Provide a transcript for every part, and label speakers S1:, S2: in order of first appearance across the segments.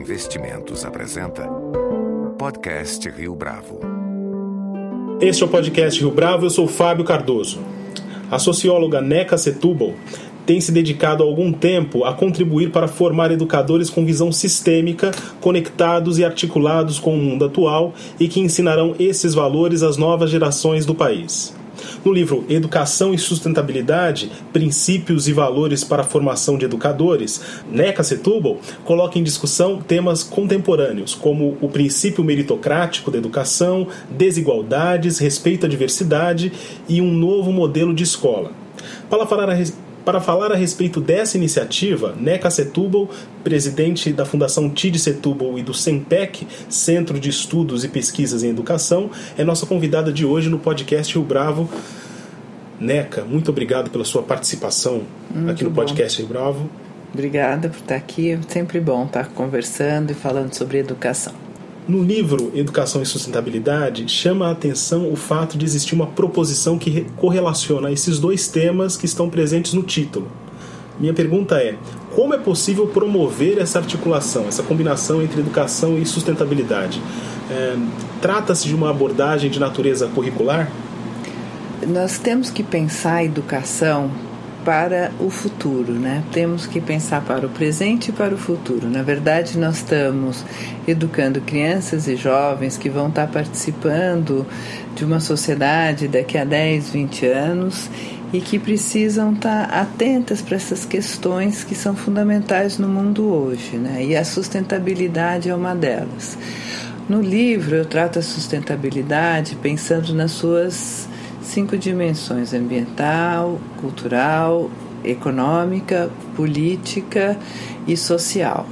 S1: Investimentos apresenta Podcast Rio Bravo.
S2: Este é o podcast Rio Bravo, eu sou Fábio Cardoso. A socióloga Neca Setúbal tem se dedicado há algum tempo a contribuir para formar educadores com visão sistêmica, conectados e articulados com o mundo atual e que ensinarão esses valores às novas gerações do país. No livro Educação e Sustentabilidade: Princípios e Valores para a Formação de Educadores, Neca Setúbal coloca em discussão temas contemporâneos, como o princípio meritocrático da educação, desigualdades, respeito à diversidade e um novo modelo de escola. Para falar a para falar a respeito dessa iniciativa, Neca Setúbal, presidente da Fundação TID Setúbal e do SEMPEC, Centro de Estudos e Pesquisas em Educação, é nossa convidada de hoje no podcast Rio Bravo. Neca, muito obrigado pela sua participação muito aqui no podcast Rio Bravo.
S3: Obrigada por estar aqui. É sempre bom estar conversando e falando sobre educação.
S2: No livro Educação e Sustentabilidade, chama a atenção o fato de existir uma proposição que correlaciona esses dois temas que estão presentes no título. Minha pergunta é: como é possível promover essa articulação, essa combinação entre educação e sustentabilidade? É, Trata-se de uma abordagem de natureza curricular?
S3: Nós temos que pensar a educação para o futuro, né? Temos que pensar para o presente e para o futuro. Na verdade, nós estamos educando crianças e jovens que vão estar participando de uma sociedade daqui a 10, 20 anos e que precisam estar atentas para essas questões que são fundamentais no mundo hoje, né? E a sustentabilidade é uma delas. No livro eu trato a sustentabilidade pensando nas suas cinco dimensões: ambiental, cultural, econômica, política e social.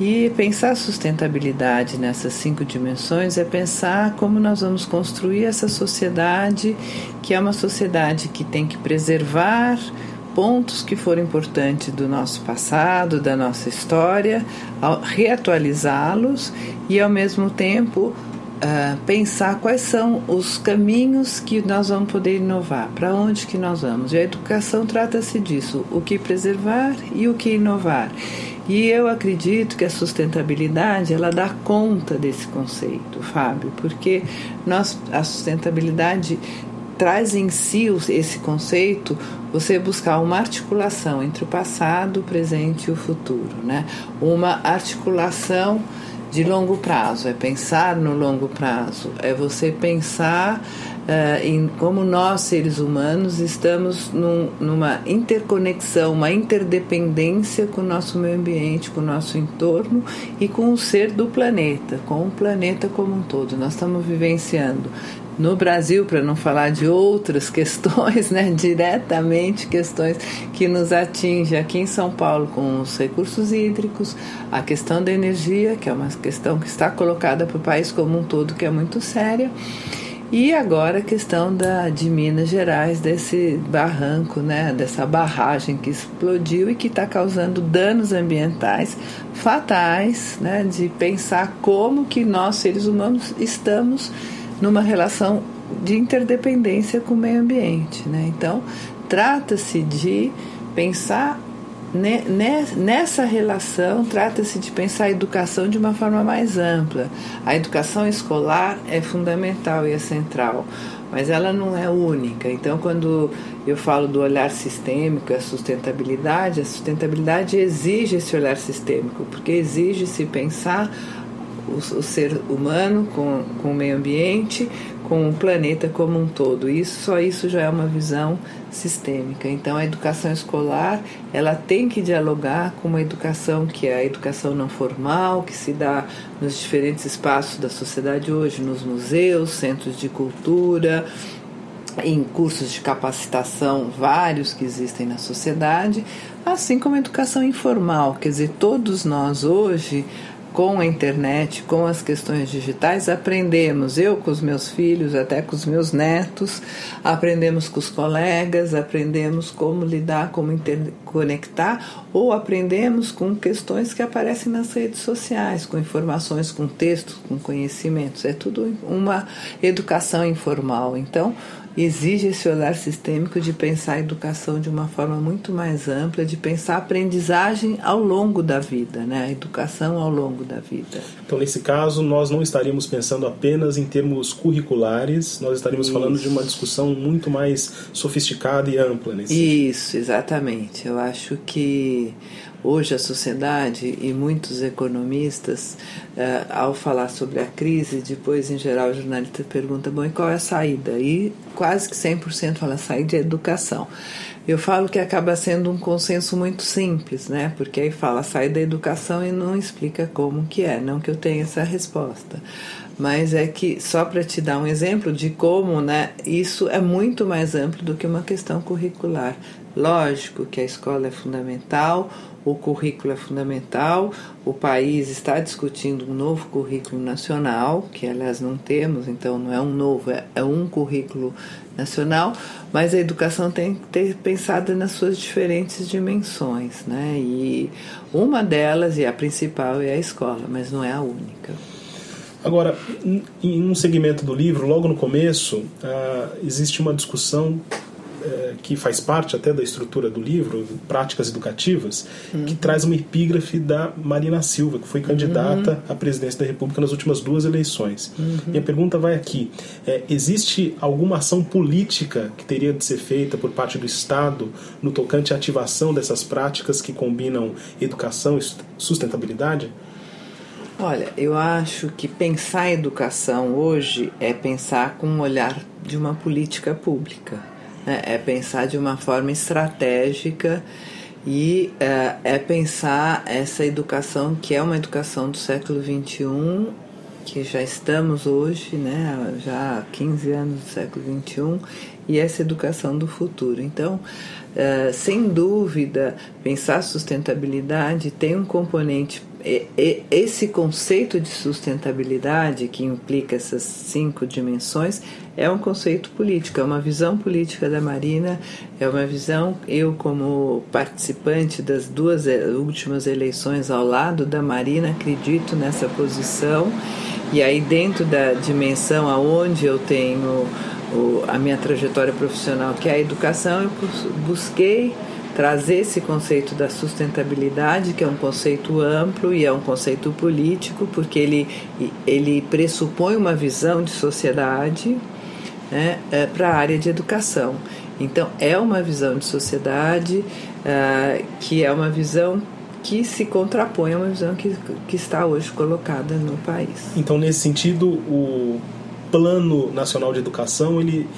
S3: E pensar sustentabilidade nessas cinco dimensões é pensar como nós vamos construir essa sociedade, que é uma sociedade que tem que preservar pontos que foram importantes do nosso passado, da nossa história, reatualizá-los e, ao mesmo tempo, uh, pensar quais são os caminhos que nós vamos poder inovar, para onde que nós vamos. E a educação trata-se disso, o que preservar e o que inovar. E eu acredito que a sustentabilidade ela dá conta desse conceito, Fábio, porque nós a sustentabilidade traz em si esse conceito você buscar uma articulação entre o passado, o presente e o futuro, né? Uma articulação de longo prazo, é pensar no longo prazo, é você pensar uh, em como nós, seres humanos, estamos num, numa interconexão, uma interdependência com o nosso meio ambiente, com o nosso entorno e com o ser do planeta, com o planeta como um todo. Nós estamos vivenciando no Brasil, para não falar de outras questões, né, diretamente questões que nos atingem aqui em São Paulo com os recursos hídricos, a questão da energia, que é uma questão que está colocada para o país como um todo, que é muito séria. E agora a questão da, de Minas Gerais, desse barranco, né, dessa barragem que explodiu e que está causando danos ambientais fatais, né, de pensar como que nós, seres humanos, estamos numa relação de interdependência com o meio ambiente. Né? Então, trata-se de pensar nessa relação, trata-se de pensar a educação de uma forma mais ampla. A educação escolar é fundamental e é central, mas ela não é única. Então, quando eu falo do olhar sistêmico, a sustentabilidade, a sustentabilidade exige esse olhar sistêmico, porque exige se pensar o, o, ser humano com, com o meio ambiente, com o planeta como um todo. Isso, só isso já é uma visão sistêmica. Então, a educação escolar ela tem que dialogar com uma educação que é a educação não formal, que se dá nos diferentes espaços da sociedade hoje, nos museus, centros de cultura, em cursos de capacitação vários que existem na sociedade, assim como a educação informal, quer dizer, todos nós hoje com a internet, com as questões digitais, aprendemos, eu com os meus filhos, até com os meus netos, aprendemos com os colegas, aprendemos como lidar, como interconectar, ou aprendemos com questões que aparecem nas redes sociais, com informações, com textos, com conhecimentos. É tudo uma educação informal. Então, exige esse olhar sistêmico de pensar a educação de uma forma muito mais ampla, de pensar a aprendizagem ao longo da vida, né? a educação ao longo da vida.
S2: Então, nesse caso, nós não estaríamos pensando apenas em termos curriculares, nós estaríamos Isso. falando de uma discussão muito mais sofisticada e ampla. Nesse
S3: Isso, exatamente. Eu acho que Hoje a sociedade e muitos economistas, eh, ao falar sobre a crise, depois em geral o jornalista pergunta, bom, e qual é a saída? E quase que 100% fala saída é educação. Eu falo que acaba sendo um consenso muito simples, né? Porque aí fala sair da educação e não explica como que é, não que eu tenha essa resposta. Mas é que só para te dar um exemplo de como, né, isso é muito mais amplo do que uma questão curricular. Lógico que a escola é fundamental, o currículo é fundamental, o país está discutindo um novo currículo nacional, que aliás não temos, então não é um novo, é, é um currículo nacional, mas a educação tem que ter pensado nas suas diferentes dimensões, né? E uma delas, e a principal, é a escola, mas não é a única.
S2: Agora, em um segmento do livro, logo no começo, uh, existe uma discussão que faz parte até da estrutura do livro, Práticas Educativas, uhum. que traz uma epígrafe da Marina Silva, que foi candidata uhum. à presidência da República nas últimas duas eleições. Uhum. Minha pergunta vai aqui: é, existe alguma ação política que teria de ser feita por parte do Estado no tocante à ativação dessas práticas que combinam educação e sustentabilidade?
S3: Olha, eu acho que pensar educação hoje é pensar com um olhar de uma política pública né? é pensar de uma forma estratégica e é, é, pensar essa educação que é uma educação do século XXI, que já estamos hoje, né, já há 15 anos do século XXI, e essa educação do futuro. Então, é, sem dúvida, pensar sustentabilidade tem um componente esse conceito de sustentabilidade, que implica essas cinco dimensões, é um conceito político, é uma visão política da Marina, é uma visão, eu como participante das duas últimas eleições ao lado da Marina, acredito nessa posição, e aí dentro da dimensão aonde eu tenho a minha trajetória profissional, que é a educação, eu busquei trazer esse conceito da sustentabilidade, que é um conceito amplo e é um conceito político, porque ele, ele pressupõe uma visão de sociedade né, é, para a área de educação. Então, é uma visão de sociedade uh, que é uma visão que se contrapõe a uma visão que, que está hoje colocada no país.
S2: Então, nesse sentido, o Plano Nacional de Educação ele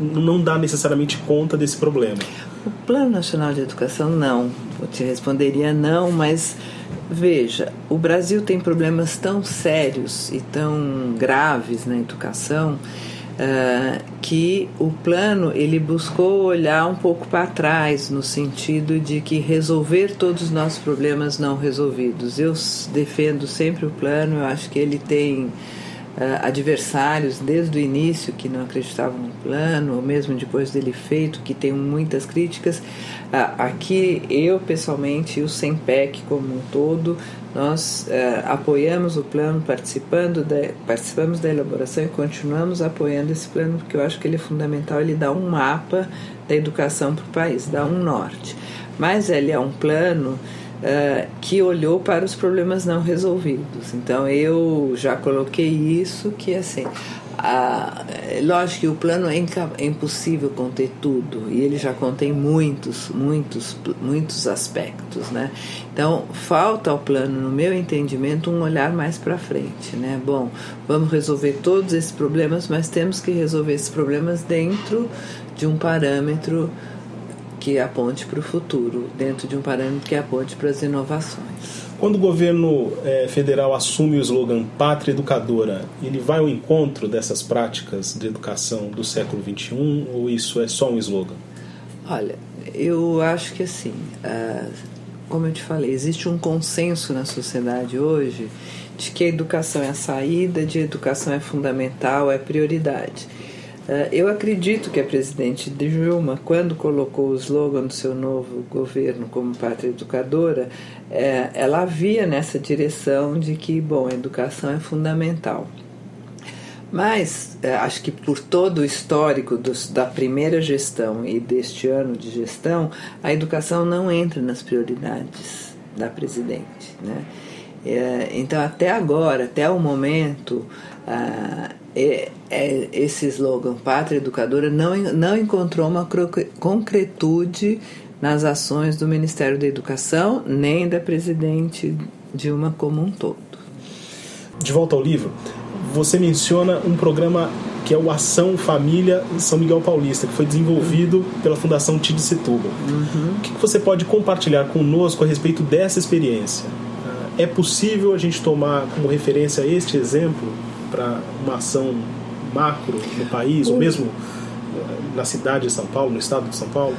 S2: não dá necessariamente conta desse problema.
S3: O Plano Nacional de Educação, não. Eu te responderia não, mas veja, o Brasil tem problemas tão sérios e tão graves na educação uh, que o plano ele buscou olhar um pouco para trás no sentido de que resolver todos os nossos problemas não resolvidos. Eu defendo sempre o plano, eu acho que ele tem adversários desde o início que não acreditavam no plano, ou mesmo depois dele feito, que tem muitas críticas. Uh, aqui, eu pessoalmente e o SEMPEC como um todo, nós uh, apoiamos o plano, participando participamos da elaboração e continuamos apoiando esse plano, porque eu acho que ele é fundamental, ele dá um mapa da educação para o país, dá um norte. Mas ele é um plano uh, que olhou para os problemas não resolvidos. Então eu já coloquei isso que assim, a, lógico que o plano é, é impossível conter tudo e ele já contém muitos, muitos, muitos aspectos, né? Então falta ao plano, no meu entendimento, um olhar mais para frente, né? Bom, vamos resolver todos esses problemas, mas temos que resolver esses problemas dentro de um parâmetro que aponte para o futuro, dentro de um parâmetro que aponte para as inovações.
S2: Quando o governo é, federal assume o slogan Pátria Educadora, ele vai ao encontro dessas práticas de educação do século XXI ou isso é só um slogan?
S3: Olha, eu acho que assim, como eu te falei, existe um consenso na sociedade hoje de que a educação é a saída, de educação é fundamental, é prioridade. Eh, eu acredito que a presidente Dilma, quando colocou o slogan do seu novo governo como pátria educadora, eh, ela havia nessa direção de que, bom, a educação é fundamental. Mas é, acho que por todo o histórico dos, da primeira gestão e deste ano de gestão, a educação não entra nas prioridades da presidente. Né? É, então, até agora, até o momento, ah, é, é, esse slogan Pátria Educadora não, não encontrou uma concretude nas ações do Ministério da Educação nem da presidente Dilma como um todo.
S2: De volta ao livro, você menciona um programa que é o Ação Família São Miguel Paulista, que foi desenvolvido pela Fundação Tid Setúbal. Uhum. O que você pode compartilhar conosco a respeito dessa experiência? É possível a gente tomar como referência este exemplo para uma ação macro no país, ou mesmo na cidade de São Paulo, no estado de São Paulo?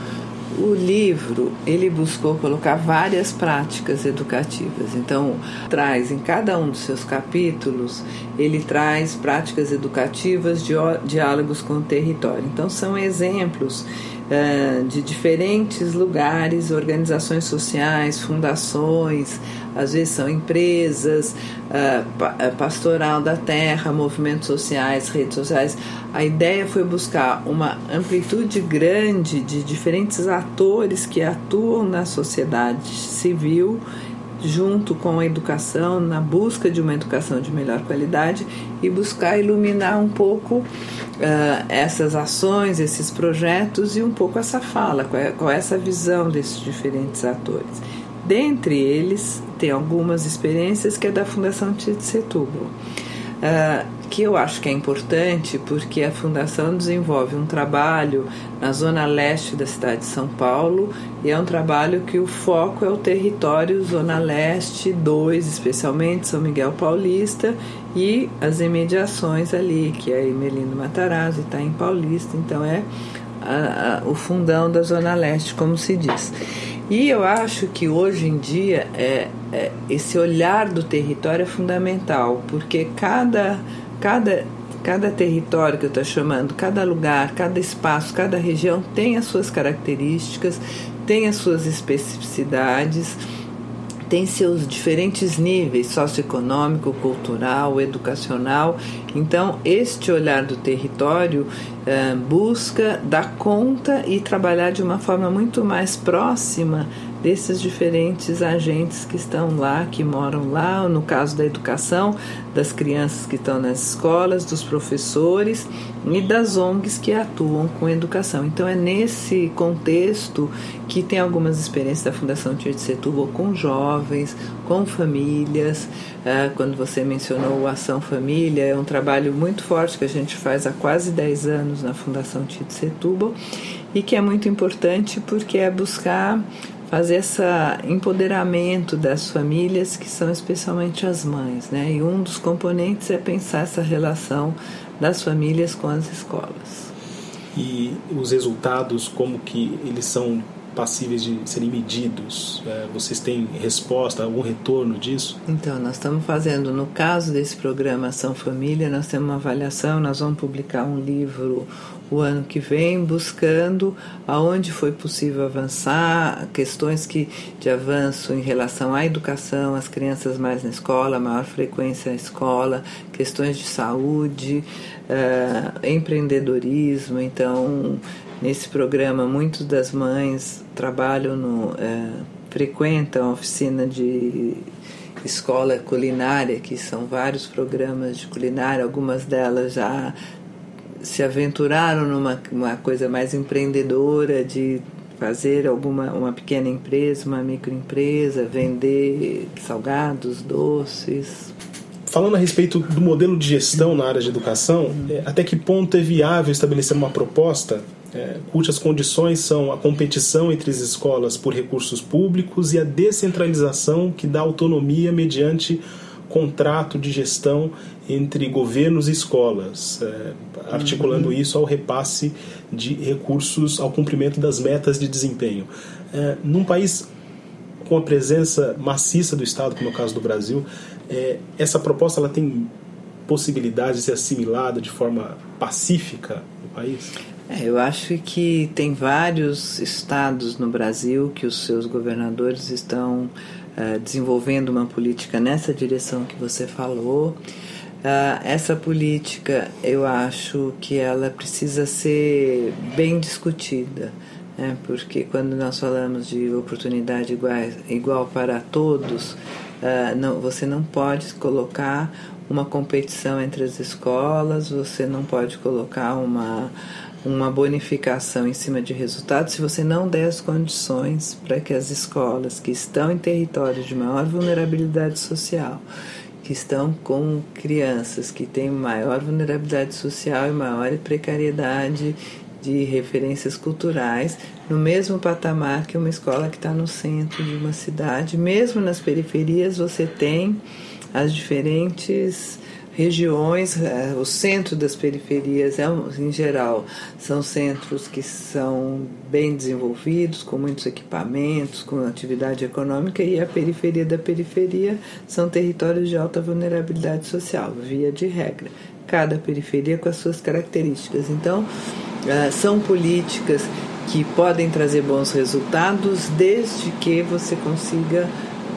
S3: o livro ele buscou colocar várias práticas educativas. Então, traz em cada um dos seus capítulos, ele traz práticas educativas de diálogos com o território. Então, são exemplos uh, de diferentes lugares, organizações sociais, fundações, às vezes são empresas, uh, pastoral da terra, movimentos sociais, redes sociais. A ideia foi buscar uma amplitude grande de diferentes atores que atuam na sociedade civil junto com a educação, na busca de uma educação de melhor qualidade e buscar iluminar um pouco uh, essas ações, esses projetos e um pouco essa fala, qual é, qual é essa visão desses diferentes atores. Dentre eles, tem algumas experiências que é da Fundação Tite Setúbal. Uh, que eu acho que é importante porque a Fundação desenvolve um trabalho na zona leste da cidade de São Paulo e é um trabalho que o foco é o território Zona Leste 2, especialmente São Miguel Paulista e as imediações ali, que é Emelino Matarazzo, Itaim Paulista, então é a, a, o fundão da Zona Leste, como se diz. E eu acho que hoje em dia é, é, esse olhar do território é fundamental, porque cada cada, cada território que eu estou chamando, cada lugar, cada espaço, cada região tem as suas características, tem as suas especificidades, tem seus diferentes níveis socioeconômico, cultural, educacional. Então, este olhar do território eh, busca dar conta e trabalhar de uma forma muito mais próxima desses diferentes agentes que estão lá, que moram lá, no caso da educação, das crianças que estão nas escolas, dos professores e das ONGs que atuam com educação. Então é nesse contexto que tem algumas experiências da Fundação Tia de Setúbal com jovens, com famílias. É, quando você mencionou o Ação Família, é um trabalho muito forte que a gente faz há quase 10 anos na Fundação Tia de Setúbal e que é muito importante porque é buscar fazer esse empoderamento das famílias que são especialmente as mães, né? E um dos componentes é pensar essa relação das famílias com as escolas.
S2: E os resultados, como que eles são passíveis de serem medidos? É, vocês têm resposta, algum retorno disso?
S3: Então, nós estamos fazendo, no caso desse programa Ação Família, nós temos uma avaliação, nós vamos publicar um livro o ano que vem, buscando aonde foi possível avançar, questões que de avanço em relação à educação, as crianças mais na escola, maior frequência na escola, questões de saúde, uh, empreendedorismo. Então, nesse programa, muitas das mães trabalham no uh, frequentam a oficina de escola culinária, que são vários programas de culinária, algumas delas já se aventuraram numa uma coisa mais empreendedora de fazer alguma uma pequena empresa, uma microempresa, vender salgados, doces.
S2: Falando a respeito do modelo de gestão na área de educação, é, até que ponto é viável estabelecer uma proposta é, cujas condições são a competição entre as escolas por recursos públicos e a descentralização que dá autonomia mediante contrato de gestão entre governos e escolas, é, articulando uhum. isso ao repasse de recursos ao cumprimento das metas de desempenho. É, num país com a presença maciça do Estado, como é o caso do Brasil, é, essa proposta ela tem possibilidade de ser assimilada de forma pacífica no país?
S3: É, eu acho que tem vários estados no Brasil que os seus governadores estão uh, desenvolvendo uma política nessa direção que você falou. Uh, essa política, eu acho que ela precisa ser bem discutida, né? porque quando nós falamos de oportunidade igual, igual para todos, uh, não, você não pode colocar uma competição entre as escolas, você não pode colocar uma, uma bonificação em cima de resultados se você não der as condições para que as escolas que estão em territórios de maior vulnerabilidade social, que estão com crianças que têm maior vulnerabilidade social e maior precariedade de referências culturais, no mesmo patamar que uma escola que está no centro de uma cidade, mesmo nas periferias você tem as diferentes regiões, eh, o centro das periferias, é em geral, são centros que são bem desenvolvidos, com muitos equipamentos, com atividade econômica, e a periferia da periferia são territórios de alta vulnerabilidade social, via de regra. Cada periferia com as suas características. Então, eh, são políticas que podem trazer bons resultados desde que você consiga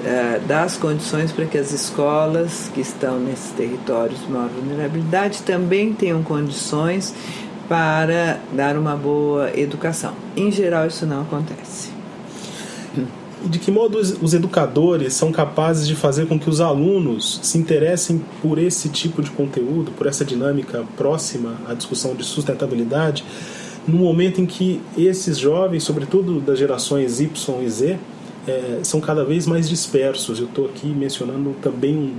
S3: é, dar as condições para que as escolas que estão nesses territórios de maior vulnerabilidade também tenham condições para dar uma boa educação. Em geral, isso não acontece.
S2: De que modo os educadores são capazes de fazer com que os alunos se interessem por esse tipo de conteúdo, por essa dinâmica próxima à discussão de sustentabilidade, no momento em que esses jovens, sobretudo das gerações Y e Z, é, são cada vez mais dispersos. Eu estou aqui mencionando também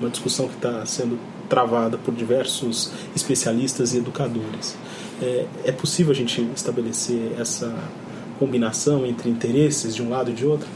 S2: uma discussão que está sendo travada por diversos especialistas e educadores. É, é possível a gente estabelecer essa combinação entre interesses de um lado e de outro?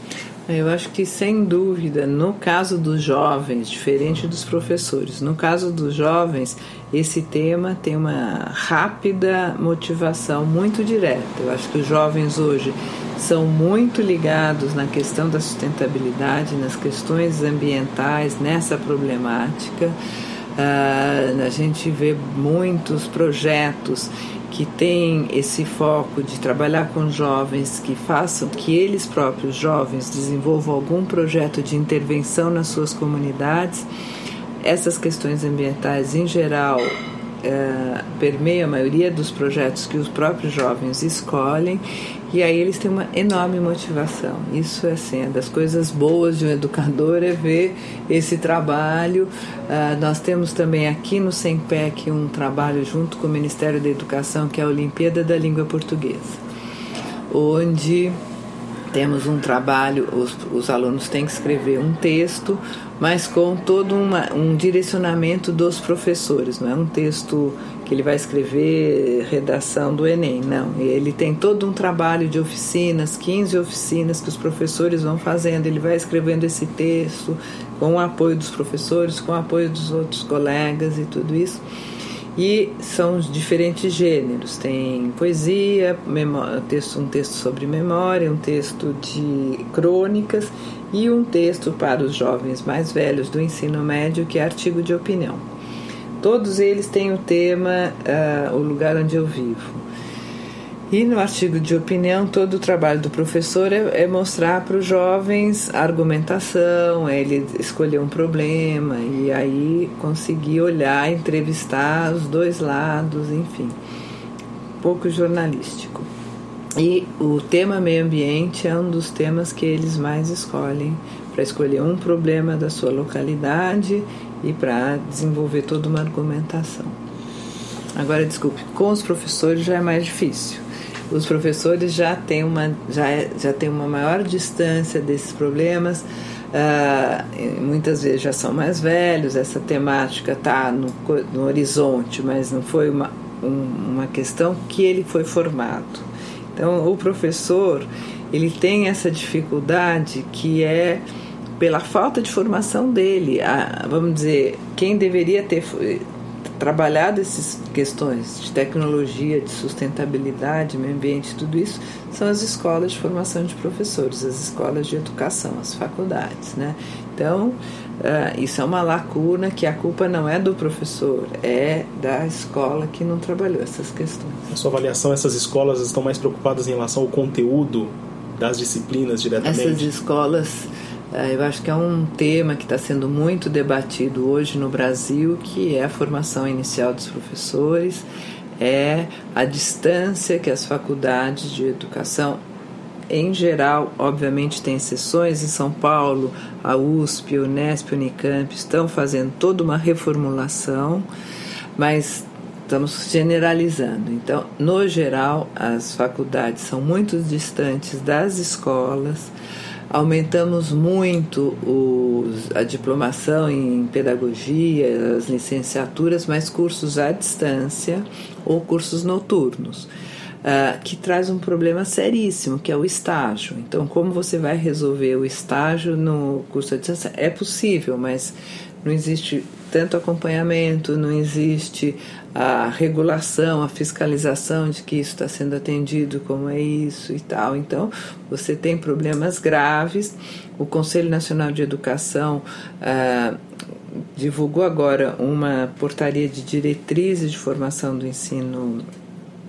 S3: Eu acho que sem dúvida, no caso dos jovens, diferente dos professores, no caso dos jovens, esse tema tem uma rápida motivação muito direta. Eu acho que os jovens hoje são muito ligados na questão da sustentabilidade, nas questões ambientais, nessa problemática. Uh, a gente vê muitos projetos que têm esse foco de trabalhar com jovens, que façam que eles próprios jovens desenvolvam algum projeto de intervenção nas suas comunidades. Essas questões ambientais, em geral, é, permeia a maioria dos projetos que os próprios jovens escolhem e aí eles têm uma enorme motivação. Isso é assim, das coisas boas de um educador é ver esse trabalho. Uh, nós temos também aqui no SEMPEC um trabalho junto com o Ministério da Educação que é a Olimpíada da Língua Portuguesa, onde temos um trabalho, os, os alunos têm que escrever um texto, mas com todo uma, um direcionamento dos professores, não é um texto que ele vai escrever redação do Enem, não. Ele tem todo um trabalho de oficinas, 15 oficinas que os professores vão fazendo, ele vai escrevendo esse texto com o apoio dos professores, com o apoio dos outros colegas e tudo isso. E são diferentes gêneros. Tem poesia, um texto sobre memória, um texto de crônicas e um texto para os jovens mais velhos do ensino médio, que é artigo de opinião. Todos eles têm o tema uh, O Lugar Onde Eu Vivo. E no artigo de opinião, todo o trabalho do professor é, é mostrar para os jovens a argumentação, é ele escolher um problema e aí conseguir olhar, entrevistar os dois lados, enfim, pouco jornalístico. E o tema meio ambiente é um dos temas que eles mais escolhem para escolher um problema da sua localidade e para desenvolver toda uma argumentação. Agora, desculpe, com os professores já é mais difícil os professores já têm uma, já, é, já têm uma maior distância desses problemas. Uh, muitas vezes já são mais velhos, essa temática está no, no, horizonte, mas não foi uma, um, uma questão que ele foi formado. Então, o professor ele tem essa dificuldade que é pela falta de formação dele. A, vamos dizer, quem deveria ter trabalhado essas questões de tecnologia, de sustentabilidade, meio ambiente, tudo isso, são as escolas de formação de professores, as escolas de educação, as faculdades, né? Então, uh, isso é uma lacuna que a culpa não é do professor, é da escola que não trabalhou essas questões.
S2: A sua avaliação, essas escolas estão mais preocupadas em relação ao conteúdo das disciplinas diretamente?
S3: Essas escolas eu acho que é um tema que está sendo muito debatido hoje no Brasil, que é a formação inicial dos professores, é a distância que as faculdades de educação, em geral, obviamente tem exceções, em São Paulo, a USP, o Unesp, o Unicamp estão fazendo toda uma reformulação, mas estamos generalizando. Então, no geral, as faculdades são muito distantes das escolas aumentamos muito os, a diplomação em pedagogia, as licenciaturas, mas cursos à distância ou cursos noturnos. Uh, que traz um problema seríssimo, que é o estágio. Então, como você vai resolver o estágio no curso à distância? É possível, mas não existe tanto acompanhamento, não existe a regulação, a fiscalização de que isso está sendo atendido, como é isso e tal. Então, você tem problemas graves. O Conselho Nacional de Educação ah, divulgou agora uma portaria de diretrizes de formação do ensino,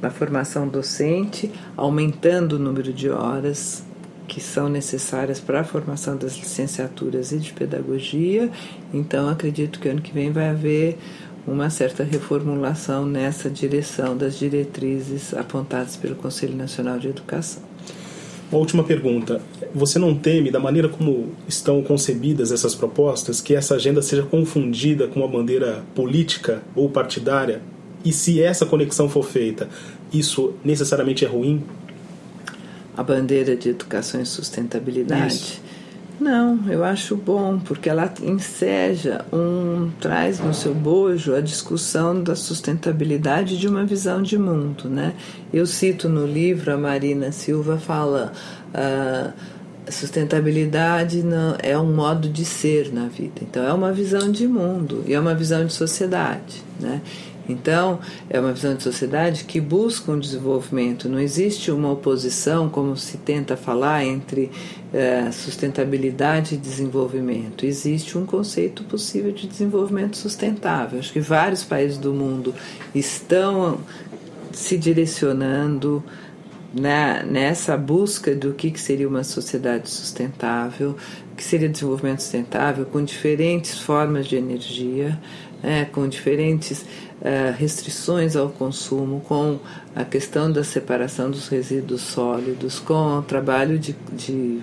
S3: da formação docente, aumentando o número de horas que são necessárias para a formação das licenciaturas e de pedagogia. Então, acredito que ano que vem vai haver uma certa reformulação nessa direção das diretrizes apontadas pelo Conselho Nacional de Educação.
S2: Uma última pergunta. Você não teme, da maneira como estão concebidas essas propostas, que essa agenda seja confundida com uma bandeira política ou partidária? E se essa conexão for feita, isso necessariamente é ruim
S3: a bandeira de educação e sustentabilidade. Isso. Não, eu acho bom, porque ela enseja um traz no seu bojo a discussão da sustentabilidade de uma visão de mundo, né? Eu cito no livro a Marina Silva fala uh, sustentabilidade não, é um modo de ser na vida. Então é uma visão de mundo e é uma visão de sociedade, né? Então, é uma visão de sociedade que busca um desenvolvimento. Não existe uma oposição, como se tenta falar, entre é, sustentabilidade e desenvolvimento. Existe um conceito possível de desenvolvimento sustentável. Acho que vários países do mundo estão se direcionando na, nessa busca do que, que seria uma sociedade sustentável, que seria desenvolvimento sustentável, com diferentes formas de energia, né, com diferentes restrições ao consumo, com a questão da separação dos resíduos sólidos, com o trabalho de, de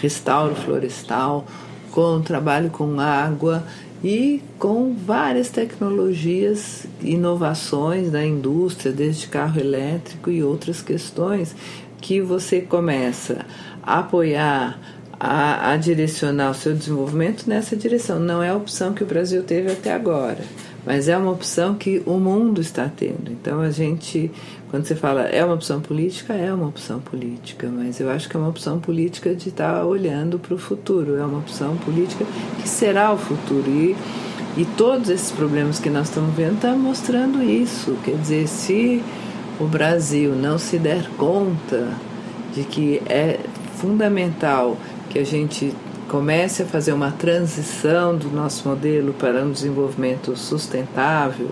S3: restauro florestal, com o trabalho com água e com várias tecnologias, inovações da indústria, desde carro elétrico e outras questões, que você começa a apoiar, a, a direcionar o seu desenvolvimento nessa direção. Não é a opção que o Brasil teve até agora mas é uma opção que o mundo está tendo. Então a gente, quando você fala é uma opção política, é uma opção política, mas eu acho que é uma opção política de estar olhando para o futuro, é uma opção política que será o futuro. E, e todos esses problemas que nós estamos vendo estão mostrando isso. Quer dizer, se o Brasil não se der conta de que é fundamental que a gente comece a fazer uma transição do nosso modelo para um desenvolvimento sustentável,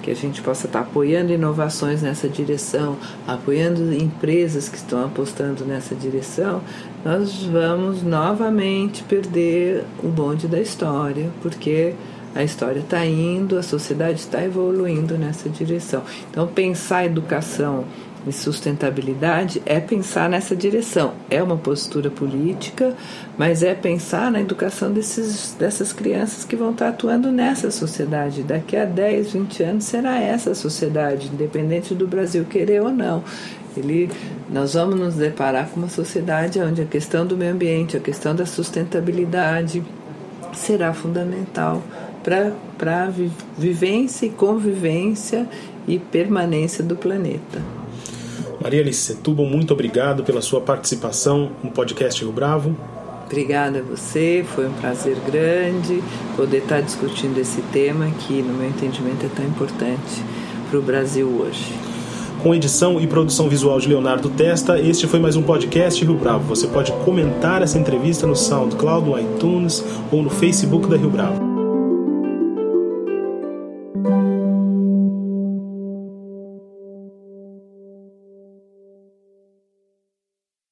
S3: que a gente possa estar apoiando inovações nessa direção, apoiando empresas que estão apostando nessa direção, nós vamos novamente perder o bonde da história, porque a história está indo, a sociedade está evoluindo nessa direção. Então, pensar a educação e sustentabilidade é pensar nessa direção. É uma postura política, mas é pensar na educação desses, dessas crianças que vão estar atuando nessa sociedade. Daqui a 10, 20 anos será essa sociedade, independente do Brasil querer ou não. Ele, nós vamos nos deparar com uma sociedade onde a questão do meio ambiente, a questão da sustentabilidade será fundamental para a vivência e convivência e permanência do planeta.
S2: Maria Alice Setúbal, muito obrigado pela sua participação no podcast Rio Bravo.
S3: Obrigada a você, foi um prazer grande poder estar discutindo esse tema que, no meu entendimento, é tão importante para o Brasil hoje.
S2: Com edição e produção visual de Leonardo Testa, este foi mais um podcast Rio Bravo. Você pode comentar essa entrevista no SoundCloud, no iTunes ou no Facebook da Rio Bravo.